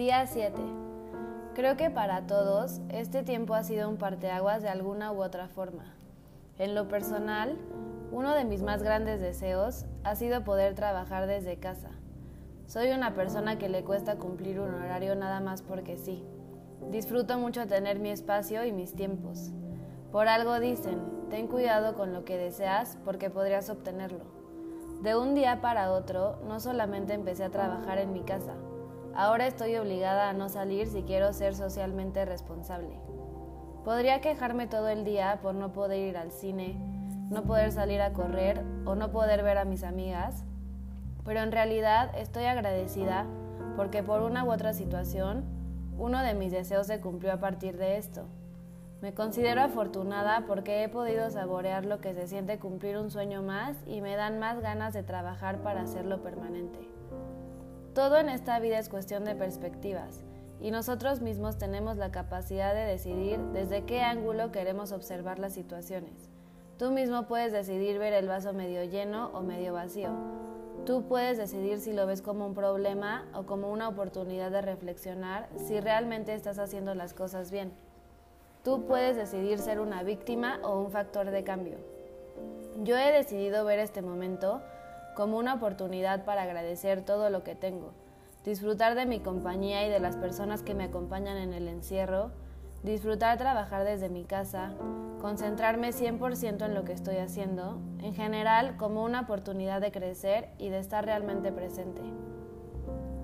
Día 7. Creo que para todos este tiempo ha sido un parteaguas de alguna u otra forma. En lo personal, uno de mis más grandes deseos ha sido poder trabajar desde casa. Soy una persona que le cuesta cumplir un horario nada más porque sí. Disfruto mucho tener mi espacio y mis tiempos. Por algo dicen, ten cuidado con lo que deseas porque podrías obtenerlo. De un día para otro, no solamente empecé a trabajar en mi casa, Ahora estoy obligada a no salir si quiero ser socialmente responsable. Podría quejarme todo el día por no poder ir al cine, no poder salir a correr o no poder ver a mis amigas, pero en realidad estoy agradecida porque por una u otra situación, uno de mis deseos se cumplió a partir de esto. Me considero afortunada porque he podido saborear lo que se siente cumplir un sueño más y me dan más ganas de trabajar para hacerlo permanente. Todo en esta vida es cuestión de perspectivas y nosotros mismos tenemos la capacidad de decidir desde qué ángulo queremos observar las situaciones. Tú mismo puedes decidir ver el vaso medio lleno o medio vacío. Tú puedes decidir si lo ves como un problema o como una oportunidad de reflexionar si realmente estás haciendo las cosas bien. Tú puedes decidir ser una víctima o un factor de cambio. Yo he decidido ver este momento como una oportunidad para agradecer todo lo que tengo, disfrutar de mi compañía y de las personas que me acompañan en el encierro, disfrutar trabajar desde mi casa, concentrarme 100% en lo que estoy haciendo, en general como una oportunidad de crecer y de estar realmente presente.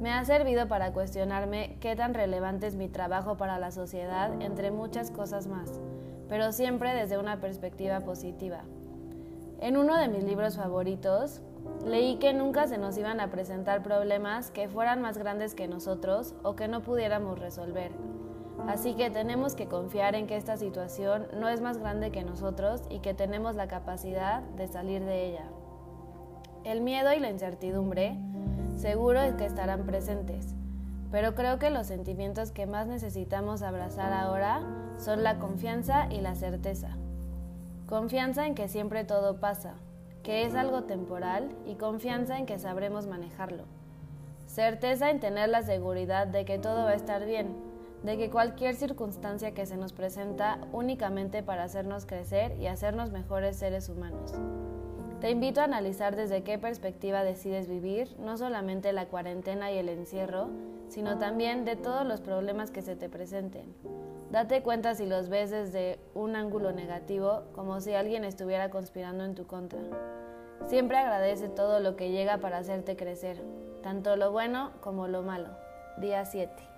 Me ha servido para cuestionarme qué tan relevante es mi trabajo para la sociedad, entre muchas cosas más, pero siempre desde una perspectiva positiva. En uno de mis libros favoritos, Leí que nunca se nos iban a presentar problemas que fueran más grandes que nosotros o que no pudiéramos resolver. Así que tenemos que confiar en que esta situación no es más grande que nosotros y que tenemos la capacidad de salir de ella. El miedo y la incertidumbre seguro es que estarán presentes, pero creo que los sentimientos que más necesitamos abrazar ahora son la confianza y la certeza. Confianza en que siempre todo pasa, que es algo temporal y confianza en que sabremos manejarlo. Certeza en tener la seguridad de que todo va a estar bien, de que cualquier circunstancia que se nos presenta únicamente para hacernos crecer y hacernos mejores seres humanos. Te invito a analizar desde qué perspectiva decides vivir, no solamente la cuarentena y el encierro, sino también de todos los problemas que se te presenten. Date cuenta si los ves desde un ángulo negativo, como si alguien estuviera conspirando en tu contra. Siempre agradece todo lo que llega para hacerte crecer, tanto lo bueno como lo malo. Día 7.